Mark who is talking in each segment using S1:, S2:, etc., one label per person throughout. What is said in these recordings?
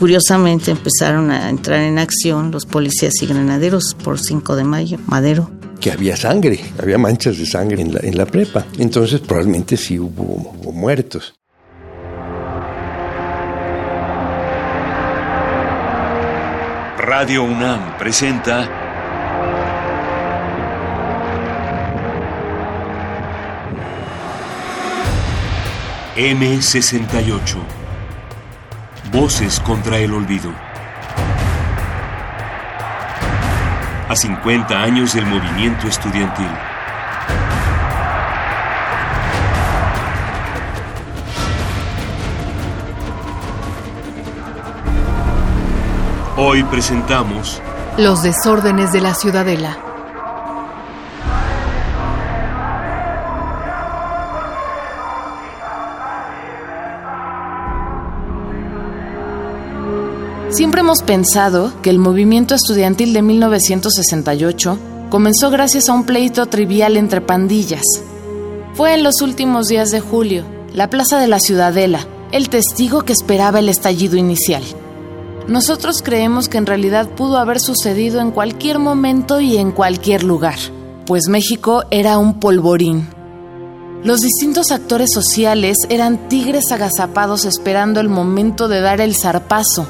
S1: Curiosamente empezaron a entrar en acción los policías y granaderos por 5 de mayo, Madero
S2: que había sangre, había manchas de sangre en la, en la prepa. Entonces probablemente sí hubo, hubo muertos.
S3: Radio UNAM presenta M68 Voces contra el olvido. a 50 años del movimiento estudiantil. Hoy presentamos
S4: Los desórdenes de la ciudadela. Hemos pensado que el movimiento estudiantil de 1968 comenzó gracias a un pleito trivial entre pandillas. Fue en los últimos días de julio, la Plaza de la Ciudadela, el testigo que esperaba el estallido inicial. Nosotros creemos que en realidad pudo haber sucedido en cualquier momento y en cualquier lugar, pues México era un polvorín. Los distintos actores sociales eran tigres agazapados esperando el momento de dar el zarpazo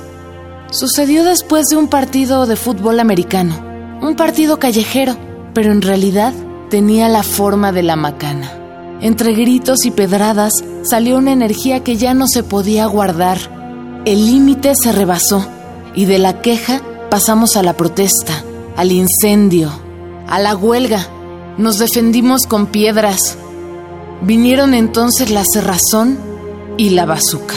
S4: Sucedió después de un partido de fútbol americano, un partido callejero, pero en realidad tenía la forma de la macana. Entre gritos y pedradas salió una energía que ya no se podía guardar. El límite se rebasó y de la queja pasamos a la protesta, al incendio, a la huelga. Nos defendimos con piedras. Vinieron entonces la cerrazón y la bazuca.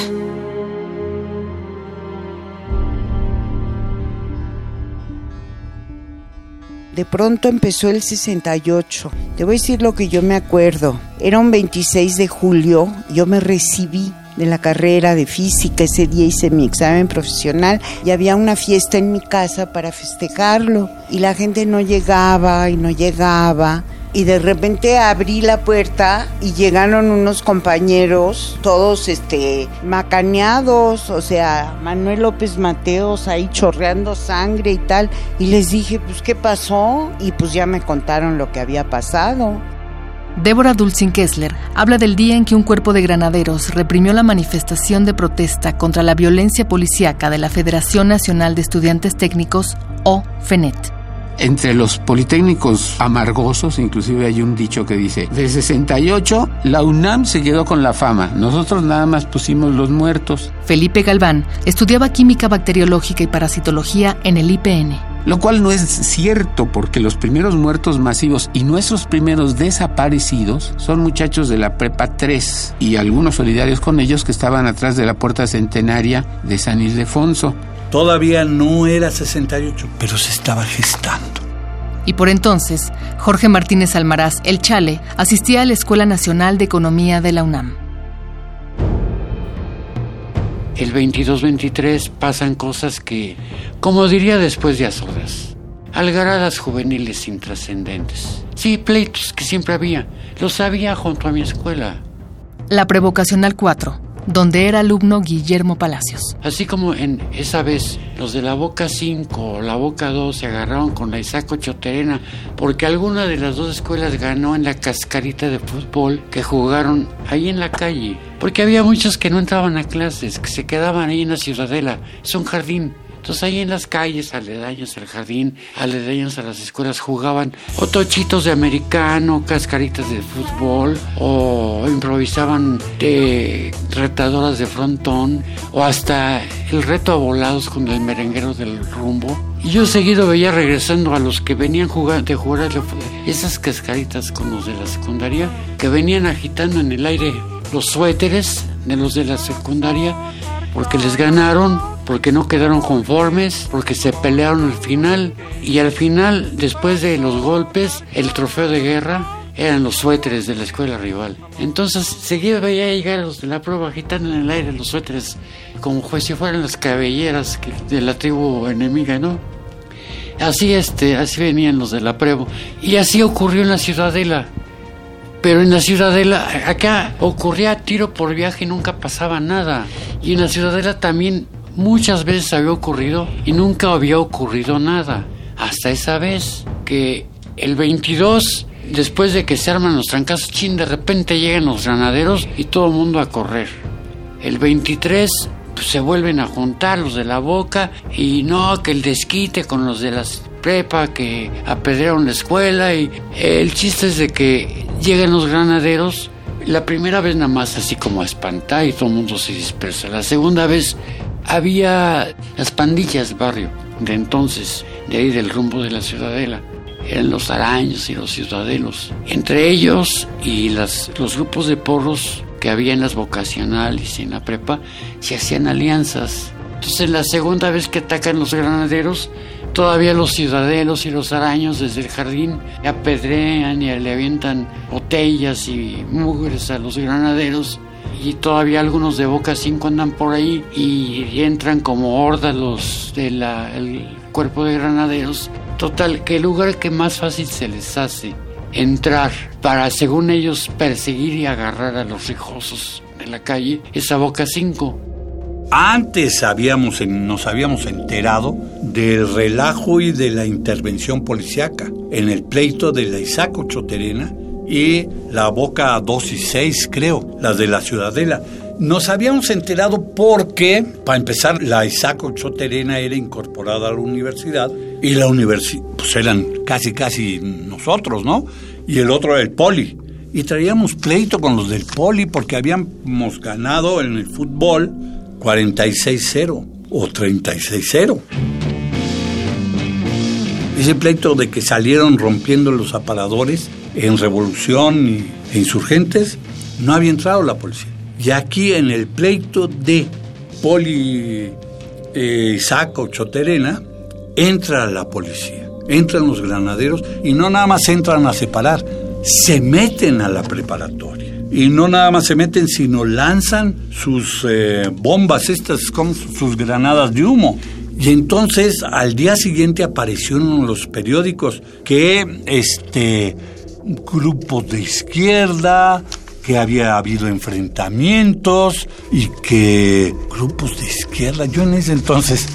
S5: De pronto empezó el 68. Te voy a decir lo que yo me acuerdo. Era un 26 de julio, yo me recibí de la carrera de física, ese día hice mi examen profesional y había una fiesta en mi casa para festejarlo y la gente no llegaba y no llegaba y de repente abrí la puerta y llegaron unos compañeros, todos este macaneados, o sea, Manuel López Mateos ahí chorreando sangre y tal, y les dije, pues qué pasó, y pues ya me contaron lo que había pasado.
S4: Débora Dulcin Kessler habla del día en que un cuerpo de granaderos reprimió la manifestación de protesta contra la violencia policíaca de la Federación Nacional de Estudiantes Técnicos, o FENET
S6: entre los politécnicos amargosos, inclusive hay un dicho que dice, de 68 la UNAM se quedó con la fama, nosotros nada más pusimos los muertos.
S4: Felipe Galván estudiaba química bacteriológica y parasitología en el IPN.
S6: Lo cual no es cierto porque los primeros muertos masivos y nuestros primeros desaparecidos son muchachos de la Prepa 3 y algunos solidarios con ellos que estaban atrás de la puerta centenaria de San Ildefonso.
S7: Todavía no era 68, pero se estaba gestando.
S4: Y por entonces, Jorge Martínez Almaraz, el Chale, asistía a la Escuela Nacional de Economía de la UNAM.
S8: El 22-23 pasan cosas que, como diría después de Azoras, algaradas juveniles intrascendentes. Sí, pleitos que siempre había. Los había junto a mi escuela.
S4: La Prevocacional 4, donde era alumno Guillermo Palacios.
S8: Así como en esa vez los de la Boca 5 o la Boca 2 se agarraron con la Isaco Choterena porque alguna de las dos escuelas ganó en la cascarita de fútbol que jugaron ahí en la calle. Porque había muchos que no entraban a clases, que se quedaban ahí en la ciudadela. Es un jardín entonces ahí en las calles, aledaños al jardín, aledaños a las escuelas, jugaban o tochitos de americano, cascaritas de fútbol, o improvisaban de retadoras de frontón, o hasta el reto a volados con el merenguero del rumbo. Y yo seguido veía regresando a los que venían jugar, de jugar esas cascaritas con los de la secundaria, que venían agitando en el aire los suéteres de los de la secundaria, porque les ganaron porque no quedaron conformes, porque se pelearon al final y al final, después de los golpes, el trofeo de guerra eran los suéteres de la escuela rival. Entonces seguía veía llegar los de la prueba agitando en el aire los suéteres como si fueran las cabelleras de la tribu enemiga, ¿no? Así este, así venían los de la prueba y así ocurrió en la ciudadela. Pero en la ciudadela, acá ocurría tiro por viaje y nunca pasaba nada. Y en la ciudadela también muchas veces había ocurrido y nunca había ocurrido nada. Hasta esa vez que el 22, después de que se arman los trancazos, chin, de repente llegan los granaderos y todo el mundo a correr. El 23 pues, se vuelven a juntar los de la boca y no, que el desquite con los de las prepa que apedrearon la escuela y el chiste es de que llegan los granaderos la primera vez nada más así como a espantar y todo el mundo se dispersa. La segunda vez había las pandillas barrio de entonces, de ahí del rumbo de la ciudadela. Eran los araños y los ciudadelos. Entre ellos y los grupos de porros que había en las vocacionales y en la prepa, se hacían alianzas. Entonces la segunda vez que atacan los granaderos, todavía los ciudadelos y los araños desde el jardín apedrean y le avientan botellas y mugres a los granaderos y todavía algunos de Boca 5 andan por ahí y entran como horda los del cuerpo de granaderos. Total, que el lugar que más fácil se les hace entrar para, según ellos, perseguir y agarrar a los rijosos de la calle es a Boca 5.
S7: Antes habíamos, nos habíamos enterado del relajo y de la intervención policiaca en el pleito de la Choterena y la Boca 2 y 6, creo, las de la Ciudadela. Nos habíamos enterado porque, para empezar, la Isaac Choterena era incorporada a la universidad y la universidad, pues eran casi, casi nosotros, ¿no? Y el otro era el Poli. Y traíamos pleito con los del Poli porque habíamos ganado en el fútbol 46-0 o 36-0. Ese pleito de que salieron rompiendo los aparadores en revolución e insurgentes, no había entrado la policía. Y aquí en el pleito de Poli eh, Saco Choterena, entra la policía, entran los granaderos y no nada más entran a separar, se meten a la preparatoria. Y no nada más se meten, sino lanzan sus eh, bombas, estas como sus granadas de humo. Y entonces al día siguiente aparecieron en los periódicos que este grupos de izquierda, que había habido enfrentamientos y que grupos de izquierda, yo en ese entonces,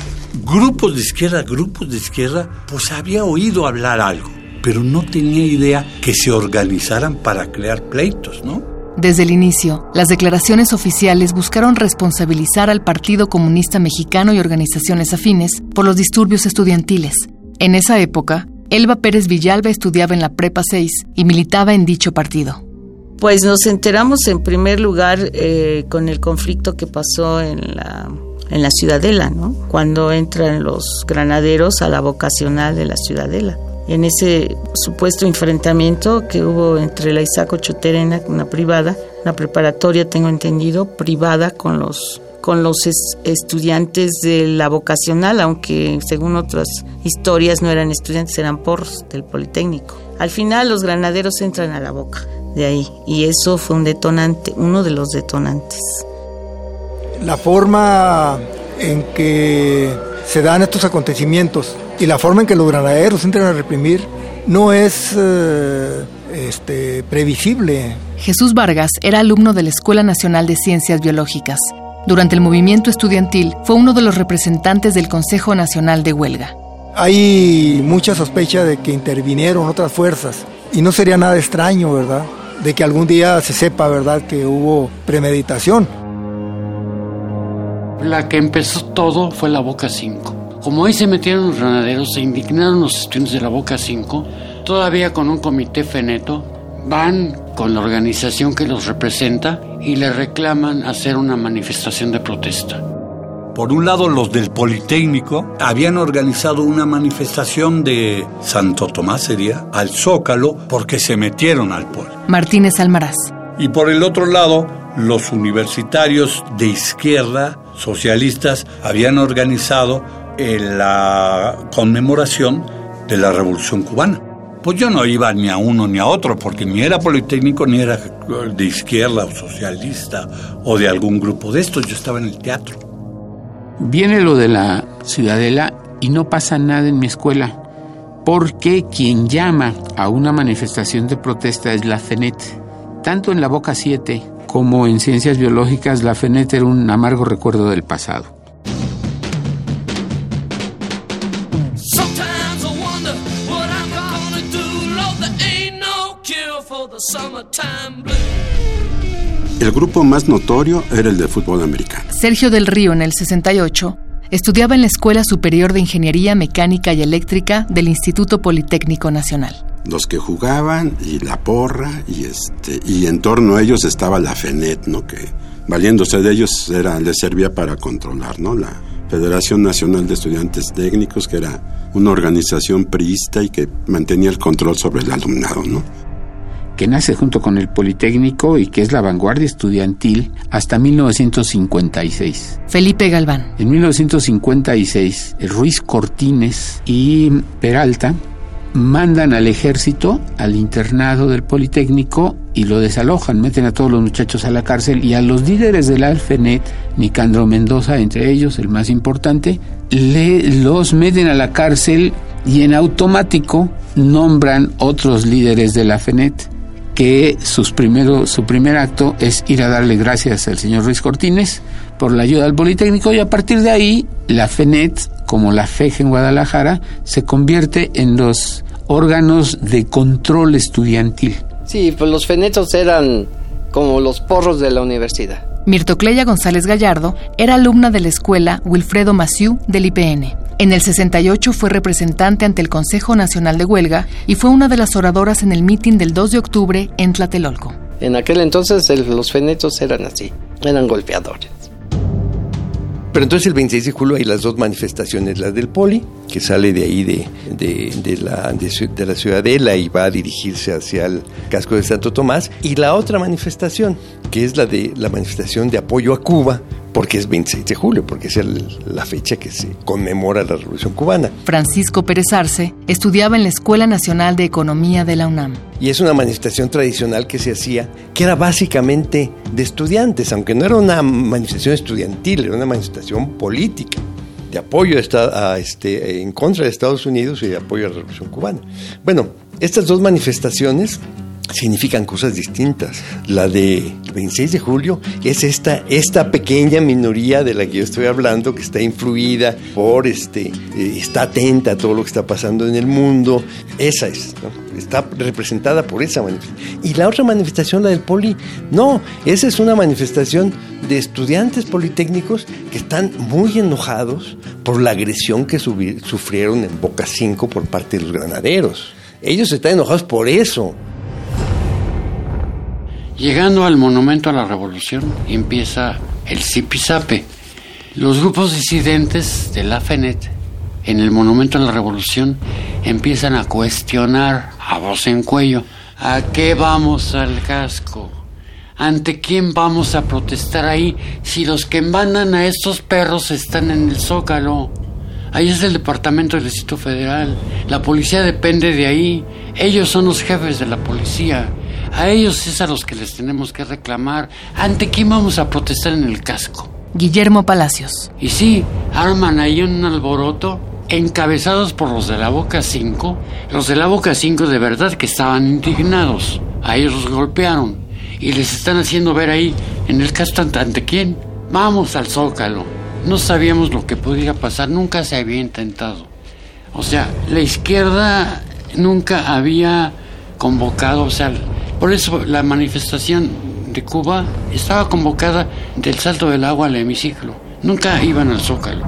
S7: grupos de izquierda, grupos de izquierda, pues había oído hablar algo, pero no tenía idea que se organizaran para crear pleitos, ¿no?
S9: Desde el inicio, las declaraciones oficiales buscaron responsabilizar al Partido Comunista Mexicano y organizaciones afines por los disturbios estudiantiles. En esa época, Elba Pérez Villalba estudiaba en la Prepa 6 y militaba en dicho partido.
S1: Pues nos enteramos en primer lugar eh, con el conflicto que pasó en la, Ciudadela, ¿no? Cuando entran los granaderos a la vocacional de la Ciudadela. En ese supuesto enfrentamiento que hubo entre la Isaac Choterena, una privada, una preparatoria, tengo entendido, privada con los con los estudiantes de la vocacional, aunque según otras historias no eran estudiantes, eran porros del Politécnico. Al final los granaderos entran a la boca de ahí y eso fue un detonante, uno de los detonantes.
S10: La forma en que se dan estos acontecimientos y la forma en que los granaderos entran a reprimir no es eh, este, previsible.
S9: Jesús Vargas era alumno de la Escuela Nacional de Ciencias Biológicas durante el movimiento estudiantil fue uno de los representantes del Consejo Nacional de Huelga.
S10: Hay mucha sospecha de que intervinieron otras fuerzas y no sería nada extraño, ¿verdad? De que algún día se sepa, ¿verdad?, que hubo premeditación.
S8: La que empezó todo fue la Boca 5. Como ahí se metieron los granaderos, se indignaron los estudiantes de la Boca 5, todavía con un comité feneto, van con la organización que los representa y le reclaman hacer una manifestación de protesta.
S7: Por un lado, los del Politécnico habían organizado una manifestación de Santo Tomás, sería, al Zócalo, porque se metieron al poli.
S9: Martínez Almaraz.
S7: Y por el otro lado, los universitarios de izquierda, socialistas, habían organizado la conmemoración de la Revolución Cubana. Pues yo no iba ni a uno ni a otro, porque ni era politécnico, ni era de izquierda o socialista o de algún grupo de estos, yo estaba en el teatro.
S6: Viene lo de la ciudadela y no pasa nada en mi escuela, porque quien llama a una manifestación de protesta es la FENET. Tanto en la Boca 7 como en ciencias biológicas, la FENET era un amargo recuerdo del pasado.
S11: El grupo más notorio era el de fútbol americano.
S9: Sergio del Río en el 68 estudiaba en la Escuela Superior de Ingeniería Mecánica y Eléctrica del Instituto Politécnico Nacional.
S11: Los que jugaban y la porra y este y en torno a ellos estaba la FENET, ¿no? Que valiéndose de ellos era les servía para controlar, ¿no? La Federación Nacional de Estudiantes Técnicos, que era una organización priista y que mantenía el control sobre el alumnado, ¿no?
S6: Que nace junto con el Politécnico y que es la vanguardia estudiantil hasta 1956.
S9: Felipe Galván.
S6: En 1956, Ruiz Cortines y Peralta mandan al ejército al internado del Politécnico y lo desalojan, meten a todos los muchachos a la cárcel y a los líderes del Alfenet, Nicandro Mendoza entre ellos, el más importante, le, los meten a la cárcel y en automático nombran otros líderes de la FENET que sus primero, su primer acto es ir a darle gracias al señor Ruiz Cortines por la ayuda al Politécnico y a partir de ahí la FENET, como la FEG en Guadalajara, se convierte en los órganos de control estudiantil.
S12: Sí, pues los FENETOS eran como los porros de la universidad.
S9: Mirtocleya González Gallardo era alumna de la escuela Wilfredo Maciú del IPN. En el 68 fue representante ante el Consejo Nacional de Huelga y fue una de las oradoras en el mitin del 2 de octubre en Tlatelolco.
S12: En aquel entonces los fenetos eran así, eran golpeadores.
S2: Pero entonces el 26 de julio hay las dos manifestaciones, la del Poli, que sale de ahí de, de, la, de, la Ciudadela y va a dirigirse hacia el casco de Santo Tomás, y la otra manifestación, que es la de la manifestación de apoyo a Cuba, porque es 26 de julio, porque es la fecha que se conmemora la Revolución Cubana.
S9: Francisco Pérez Arce estudiaba en la Escuela Nacional de Economía de la UNAM.
S2: Y es una manifestación tradicional que se hacía, que era básicamente de estudiantes, aunque no era una manifestación estudiantil, era una manifestación política de apoyo a, este, en contra de Estados Unidos y de apoyo a la Revolución Cubana. Bueno, estas dos manifestaciones significan cosas distintas. La de 26 de julio es esta, esta pequeña minoría de la que yo estoy hablando, que está influida por, este, eh, está atenta a todo lo que está pasando en el mundo. Esa es, está representada por esa manifestación. Y la otra manifestación, la del poli, no, esa es una manifestación de estudiantes politécnicos que están muy enojados por la agresión que sufrieron en Boca 5 por parte de los granaderos. Ellos están enojados por eso.
S8: Llegando al Monumento a la Revolución empieza el zipizape. Los grupos disidentes de la FENET en el Monumento a la Revolución empiezan a cuestionar a voz en cuello ¿a qué vamos al casco? ¿Ante quién vamos a protestar ahí si los que mandan a estos perros están en el Zócalo? Ahí es el Departamento del Distrito Federal. La policía depende de ahí. Ellos son los jefes de la policía. A ellos es a los que les tenemos que reclamar. ¿Ante quién vamos a protestar en el casco?
S9: Guillermo Palacios.
S8: Y sí, arman ahí un alboroto encabezados por los de la Boca 5. Los de la Boca 5 de verdad que estaban indignados. A ellos los golpearon y les están haciendo ver ahí en el casco ante quién. Vamos al Zócalo. No sabíamos lo que podía pasar, nunca se había intentado. O sea, la izquierda nunca había convocado, o sea, por eso la manifestación de Cuba estaba convocada del salto del agua al hemiciclo. Nunca iban al zócalo.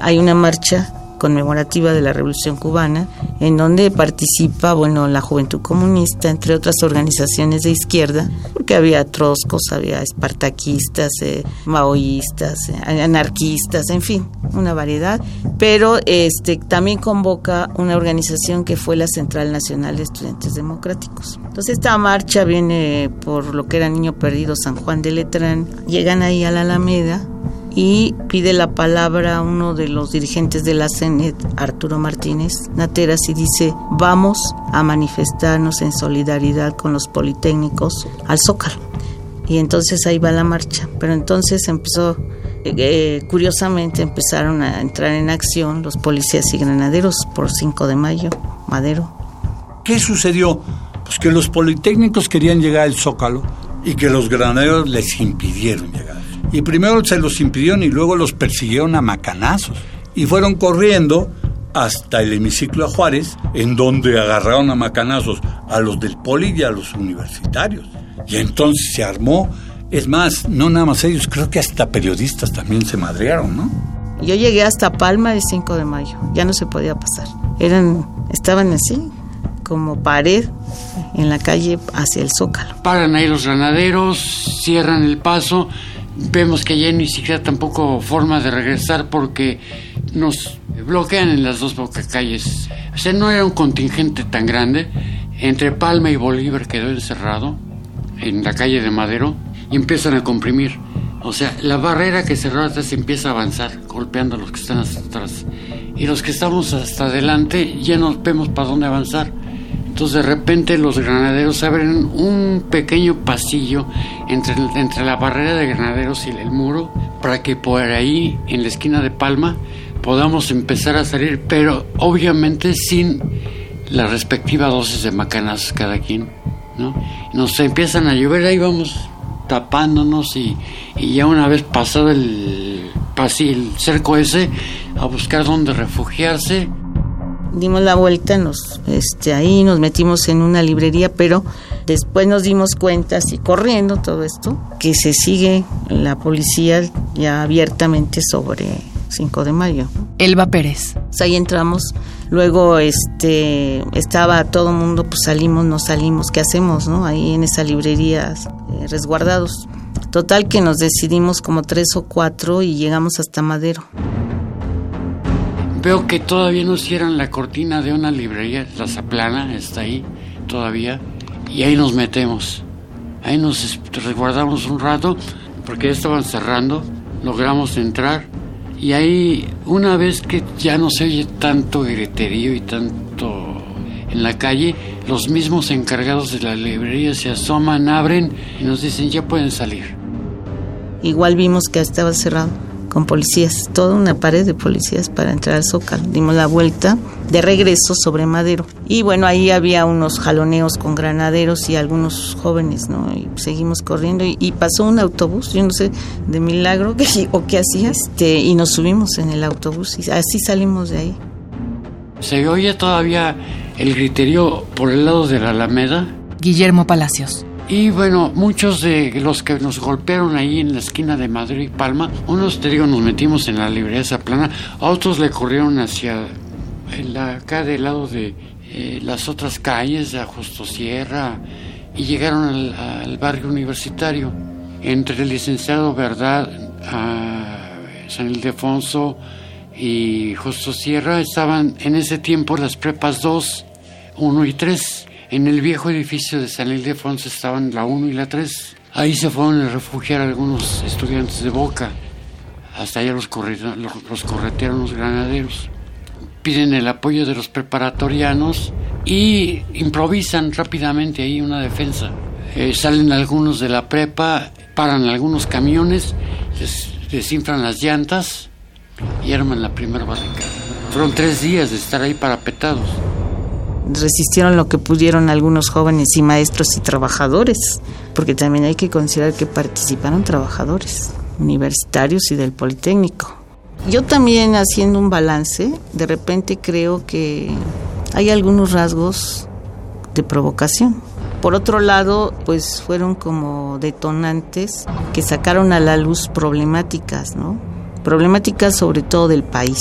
S1: Hay una marcha conmemorativa de la Revolución Cubana, en donde participa, bueno, la Juventud Comunista, entre otras organizaciones de izquierda, porque había troscos, había espartaquistas, eh, maoístas, eh, anarquistas, en fin, una variedad, pero este también convoca una organización que fue la Central Nacional de Estudiantes Democráticos. Entonces esta marcha viene por lo que era Niño Perdido San Juan de Letrán, llegan ahí a la Alameda, y pide la palabra a uno de los dirigentes de la CENET, Arturo Martínez Nateras, y dice, vamos a manifestarnos en solidaridad con los politécnicos al Zócalo. Y entonces ahí va la marcha. Pero entonces empezó, eh, curiosamente empezaron a entrar en acción los policías y granaderos por 5 de mayo, Madero.
S7: ¿Qué sucedió? Pues que los politécnicos querían llegar al Zócalo y que los granaderos les impidieron llegar. Y primero se los impidieron y luego los persiguieron a macanazos. Y fueron corriendo hasta el hemiciclo a Juárez, en donde agarraron a macanazos a los del poli y a los universitarios. Y entonces se armó, es más, no nada más ellos, creo que hasta periodistas también se madrearon, ¿no?
S1: Yo llegué hasta Palma el 5 de mayo, ya no se podía pasar. Eran, estaban así, como pared en la calle hacia el Zócalo.
S8: Paran ahí los granaderos, cierran el paso vemos que ya ni siquiera tampoco forma de regresar porque nos bloquean en las dos calles. O sea, no era un contingente tan grande. Entre Palma y Bolívar quedó encerrado en la calle de Madero y empiezan a comprimir. O sea, la barrera que cerró atrás empieza a avanzar, golpeando a los que están hasta atrás. Y los que estamos hasta adelante ya no vemos para dónde avanzar. Entonces de repente los granaderos abren un pequeño pasillo entre, entre la barrera de granaderos y el muro para que por ahí, en la esquina de Palma, podamos empezar a salir, pero obviamente sin la respectiva dosis de macanas cada quien. ¿no? Nos empiezan a llover, ahí vamos tapándonos y, y ya una vez pasado el, el cerco ese, a buscar dónde refugiarse
S1: dimos la vuelta, nos, este, ahí nos metimos en una librería, pero después nos dimos cuenta, así corriendo todo esto, que se sigue la policía ya abiertamente sobre 5 de mayo.
S4: Elba Pérez.
S1: Pues ahí entramos, luego este estaba todo el mundo, pues salimos, no salimos, ¿qué hacemos, no? Ahí en esa librería eh, resguardados. Total que nos decidimos como tres o cuatro y llegamos hasta Madero.
S8: Veo que todavía no cierran la cortina de una librería, la Zaplana está ahí todavía, y ahí nos metemos. Ahí nos resguardamos un rato, porque ya estaban cerrando, logramos entrar, y ahí una vez que ya no se oye tanto griterío y tanto en la calle, los mismos encargados de la librería se asoman, abren y nos dicen ya pueden salir.
S1: Igual vimos que estaba cerrado con policías, toda una pared de policías para entrar al Zócalo. Dimos la vuelta de regreso sobre Madero. Y bueno, ahí había unos jaloneos con granaderos y algunos jóvenes, ¿no? Y seguimos corriendo y, pasó un autobús, yo no sé, de milagro o qué hacía, este, y nos subimos en el autobús y así salimos de ahí.
S8: Se oye todavía el griterío por el lado de la Alameda.
S4: Guillermo Palacios.
S8: Y bueno, muchos de los que nos golpearon ahí en la esquina de Madrid y Palma, unos te digo nos metimos en la librería esa plana, a otros le corrieron hacia la, acá del lado de eh, las otras calles, a Justo Sierra, y llegaron al, barrio universitario. Entre el licenciado Verdad, a San Ildefonso y Justo Sierra estaban en ese tiempo las prepas 2, 1 y 3 en el viejo edificio de San Ildefonso estaban la 1 y la 3. Ahí se fueron a refugiar algunos estudiantes de Boca. Hasta allá los, los, corretearon los granaderos. Piden el apoyo de los preparatorianos y improvisan rápidamente ahí una defensa. Eh, salen algunos de la prepa, paran algunos camiones, les desinflan las llantas y arman la primera barricada. Fueron tres días de estar ahí parapetados
S1: resistieron lo que pudieron algunos jóvenes y maestros y trabajadores, porque también hay que considerar que participaron trabajadores universitarios y del Politécnico. Yo también haciendo un balance, de repente creo que hay algunos rasgos de provocación. Por otro lado, pues fueron como detonantes que sacaron a la luz problemáticas, ¿no? Problemáticas sobre todo del país,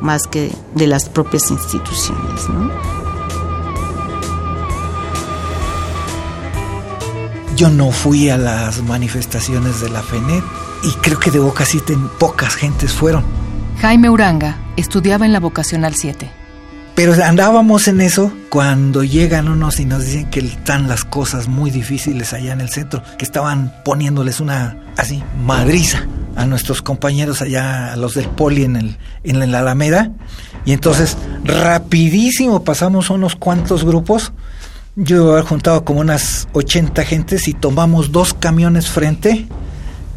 S1: más que de las propias instituciones, ¿no?
S13: Yo no fui a las manifestaciones de la FENET y creo que de Boca 7 pocas gentes fueron.
S4: Jaime Uranga estudiaba en la vocacional 7.
S13: Pero andábamos en eso cuando llegan unos y nos dicen que están las cosas muy difíciles allá en el centro, que estaban poniéndoles una así madriza a nuestros compañeros allá, a los del poli en, el, en la Alameda. Y entonces, rapidísimo pasamos unos cuantos grupos. Yo he juntado como unas 80 gentes y tomamos dos camiones frente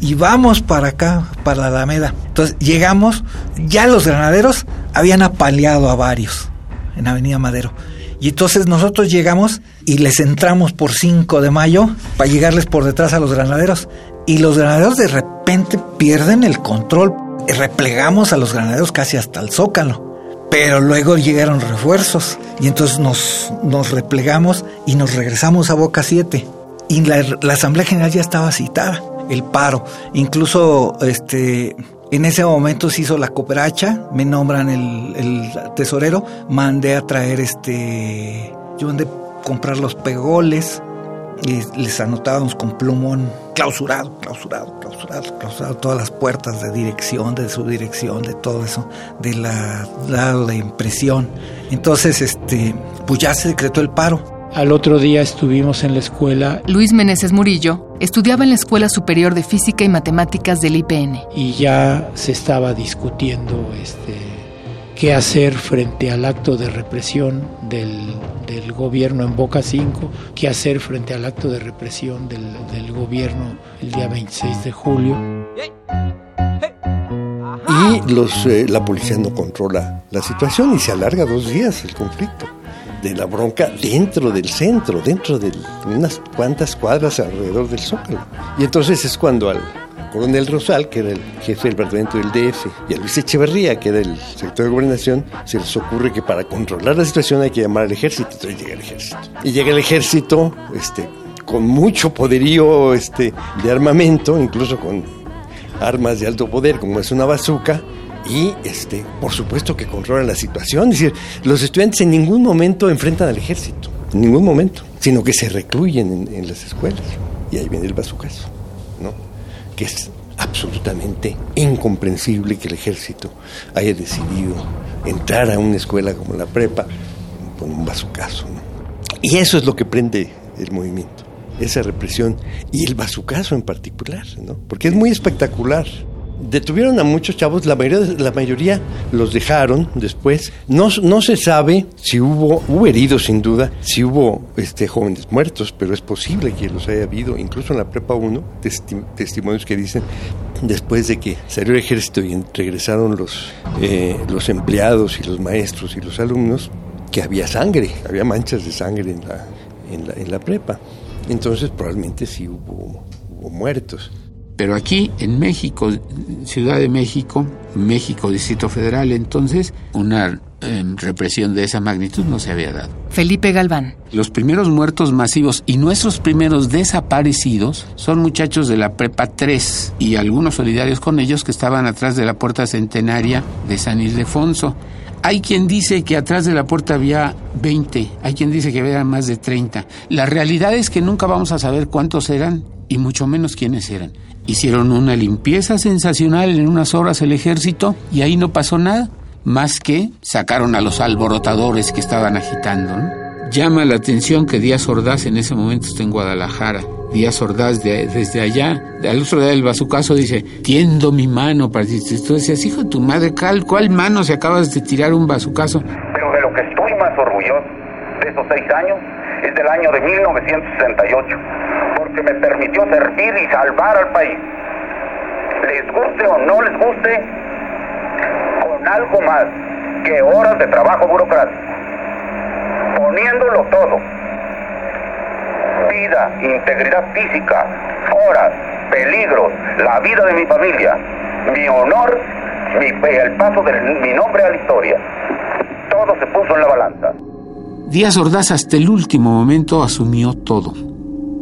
S13: y vamos para acá, para la Alameda. Entonces llegamos, ya los granaderos habían apaleado a varios en Avenida Madero. Y entonces nosotros llegamos y les entramos por 5 de mayo para llegarles por detrás a los granaderos. Y los granaderos de repente pierden el control. Replegamos a los granaderos casi hasta el zócalo. Pero luego llegaron refuerzos y entonces nos, nos replegamos y nos regresamos a Boca 7. Y la, Asamblea General ya estaba citada, el paro. Incluso este, en ese momento se hizo la cooperacha, me nombran el, el tesorero, mandé a traer este, yo mandé comprar los pegoles y les anotábamos con plumón clausurado, clausurado, clausurado, clausurado todas las puertas de dirección, de su dirección, de todo eso, de la, la, la impresión. Entonces, este, pues ya se decretó el paro.
S14: Al otro día estuvimos en la escuela.
S15: Luis Meneses Murillo estudiaba en la Escuela Superior de Física y Matemáticas del IPN.
S14: Y ya se estaba discutiendo este, qué hacer frente al acto de represión del, gobierno en Boca 5, qué hacer frente al acto de represión del, del gobierno el día 26 de julio.
S2: Y los, eh, la policía no controla la situación y se alarga dos días el conflicto de la bronca dentro del centro, dentro de unas cuantas cuadras alrededor del Zócalo. Y entonces es cuando al coronel Rosal, que era el jefe del departamento del DF, y a Luis Echeverría, que era el sector de gobernación, se les ocurre que para controlar la situación hay que llamar al ejército. Entonces llega el ejército. Y llega el ejército este, con mucho poderío este, de armamento, incluso con armas de alto poder, como es una bazooka, y este, por supuesto que controlan la situación. Es decir, los estudiantes en ningún momento enfrentan al ejército, en ningún momento, sino que se recluyen en, en las escuelas. Y ahí viene el bazucazo. Que es absolutamente incomprensible que el ejército haya decidido entrar a una escuela como la prepa con un bazucazo, ¿no? Y eso es lo que prende el movimiento, esa represión y el bazucazo en particular, ¿no? Porque es muy espectacular detuvieron a muchos chavos, la mayoría, la mayoría los dejaron después. No, no se sabe si hubo, hubo heridos sin duda, si hubo este, jóvenes muertos, pero es posible que los haya habido, incluso en la prepa 1, testi testimonios que dicen después de que salió el ejército y regresaron los, eh, los empleados y los maestros y los alumnos, que había sangre, había manchas de sangre en la, en la, en la prepa. Entonces probablemente sí hubo, hubo muertos.
S6: Pero aquí en México, Ciudad de México, México Distrito Federal, entonces una eh, represión de esa magnitud no se había dado.
S15: Felipe Galván.
S6: Los primeros muertos masivos y nuestros primeros desaparecidos son muchachos de la Prepa 3 y algunos solidarios con ellos que estaban atrás de la puerta centenaria de San Ildefonso. Hay quien dice que atrás de la puerta había 20, hay quien dice que había más de 30. La realidad es que nunca vamos a saber cuántos eran y mucho menos quiénes eran. Hicieron una limpieza sensacional en unas horas el ejército y ahí no pasó nada, más que sacaron a los alborotadores que estaban agitando. ¿no? Llama la atención que Díaz Ordaz en ese momento está en Guadalajara. Díaz Ordaz de, desde allá, al otro día del bazucazo dice, tiendo mi mano para ti. Tú decías, hijo de tu madre, ¿cuál, ¿cuál mano se acabas de tirar un bazucazo?
S16: Pero de lo que estoy más orgulloso de esos seis años es del año de 1968 que me permitió servir y salvar al país. Les guste o no les guste, con algo más que horas de trabajo burocrático, poniéndolo todo. Vida, integridad física, horas, peligros, la vida de mi familia, mi honor, el paso de mi nombre a la historia. Todo se puso en la balanza.
S6: Díaz Ordaz hasta el último momento asumió todo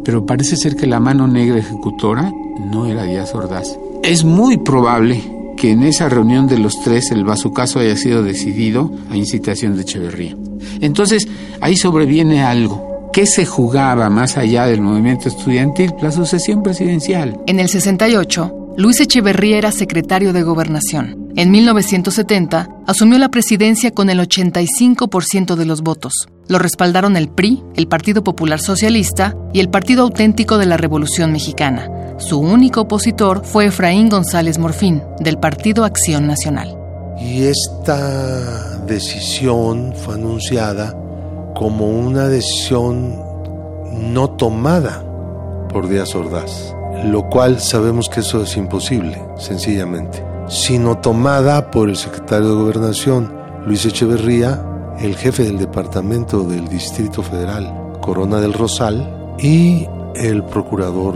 S6: pero parece ser que la mano negra ejecutora no era Díaz Ordaz. Es muy probable que en esa reunión de los tres el bazucazo haya sido decidido a incitación de Echeverría. Entonces, ahí sobreviene algo. ¿Qué se jugaba más allá del movimiento estudiantil? La sucesión presidencial.
S15: En el 68, Luis Echeverría era secretario de Gobernación. En 1970 asumió la presidencia con el 85% de los votos. Lo respaldaron el PRI, el Partido Popular Socialista y el Partido Auténtico de la Revolución Mexicana. Su único opositor fue Efraín González Morfín, del Partido Acción Nacional.
S17: Y esta decisión fue anunciada como una decisión no tomada por Díaz Ordaz, lo cual sabemos que eso es imposible, sencillamente, sino tomada por el secretario de Gobernación, Luis Echeverría, el jefe del Departamento del Distrito Federal, Corona del Rosal, y el Procurador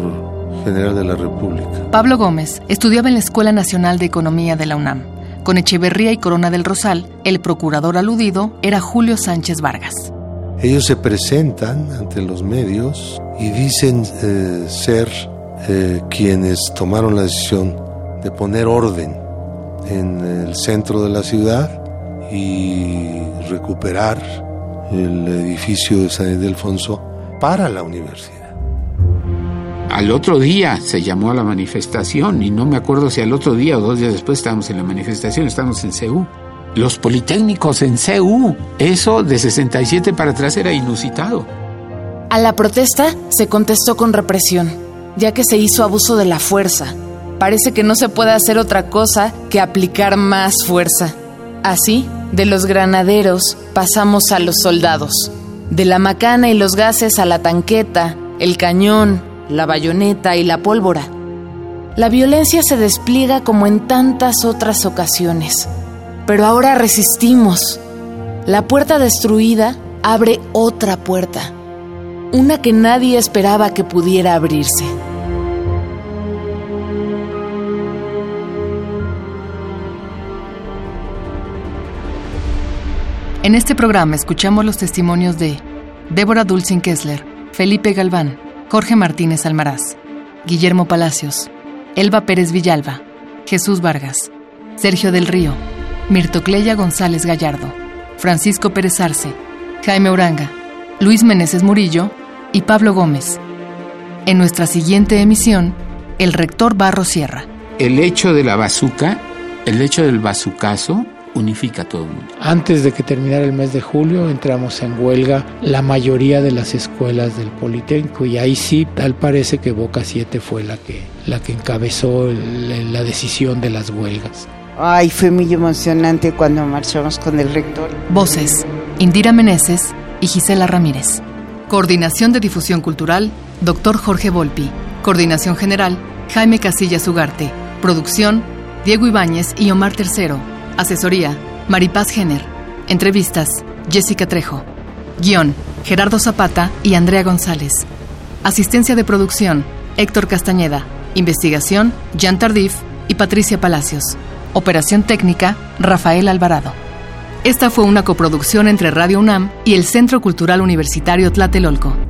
S17: General de la República.
S15: Pablo Gómez estudiaba en la Escuela Nacional de Economía de la UNAM. Con Echeverría y Corona del Rosal, el procurador aludido era Julio Sánchez Vargas.
S17: Ellos se presentan ante los medios y dicen eh, ser eh, quienes tomaron la decisión de poner orden en el centro de la ciudad y recuperar el edificio de San Ildefonso para la universidad.
S6: Al otro día se llamó a la manifestación y no me acuerdo si al otro día o dos días después estábamos en la manifestación, estábamos en CEU. Los politécnicos en CEU, eso de 67 para atrás era inusitado.
S4: A la protesta se contestó con represión, ya que se hizo abuso de la fuerza. Parece que no se puede hacer otra cosa que aplicar más fuerza. Así, de los granaderos pasamos a los soldados. De la macana y los gases a la tanqueta, el cañón, la bayoneta y la pólvora. La violencia se despliega como en tantas otras ocasiones, pero ahora resistimos. La puerta destruida abre otra puerta, una que nadie esperaba que pudiera abrirse.
S15: En este programa escuchamos los testimonios de Débora Dulcin Kessler, Felipe Galván, Jorge Martínez Almaraz, Guillermo Palacios, Elba Pérez Villalba, Jesús Vargas, Sergio del Río, Mirtocleya González Gallardo, Francisco Pérez Arce, Jaime Uranga, Luis Meneses Murillo y Pablo Gómez. En nuestra siguiente emisión, el rector Barro Sierra.
S6: El hecho de la bazuca, el hecho del bazucazo, unifica a todo el mundo.
S14: Antes de que terminara el mes de julio entramos en huelga la mayoría de las escuelas del Politécnico y ahí sí tal parece que Boca 7 fue la que, la que encabezó el, la decisión de las huelgas.
S5: Ay, fue muy emocionante cuando marchamos con el rector.
S15: Voces, Indira Meneses y Gisela Ramírez. Coordinación de Difusión Cultural, Dr. Jorge Volpi. Coordinación General, Jaime Casillas Ugarte. Producción, Diego Ibáñez y Omar Tercero. Asesoría, Maripaz Jenner. Entrevistas, Jessica Trejo. Guión, Gerardo Zapata y Andrea González. Asistencia de producción, Héctor Castañeda. Investigación, Jan Tardif y Patricia Palacios. Operación técnica, Rafael Alvarado. Esta fue una coproducción entre Radio UNAM y el Centro Cultural Universitario Tlatelolco.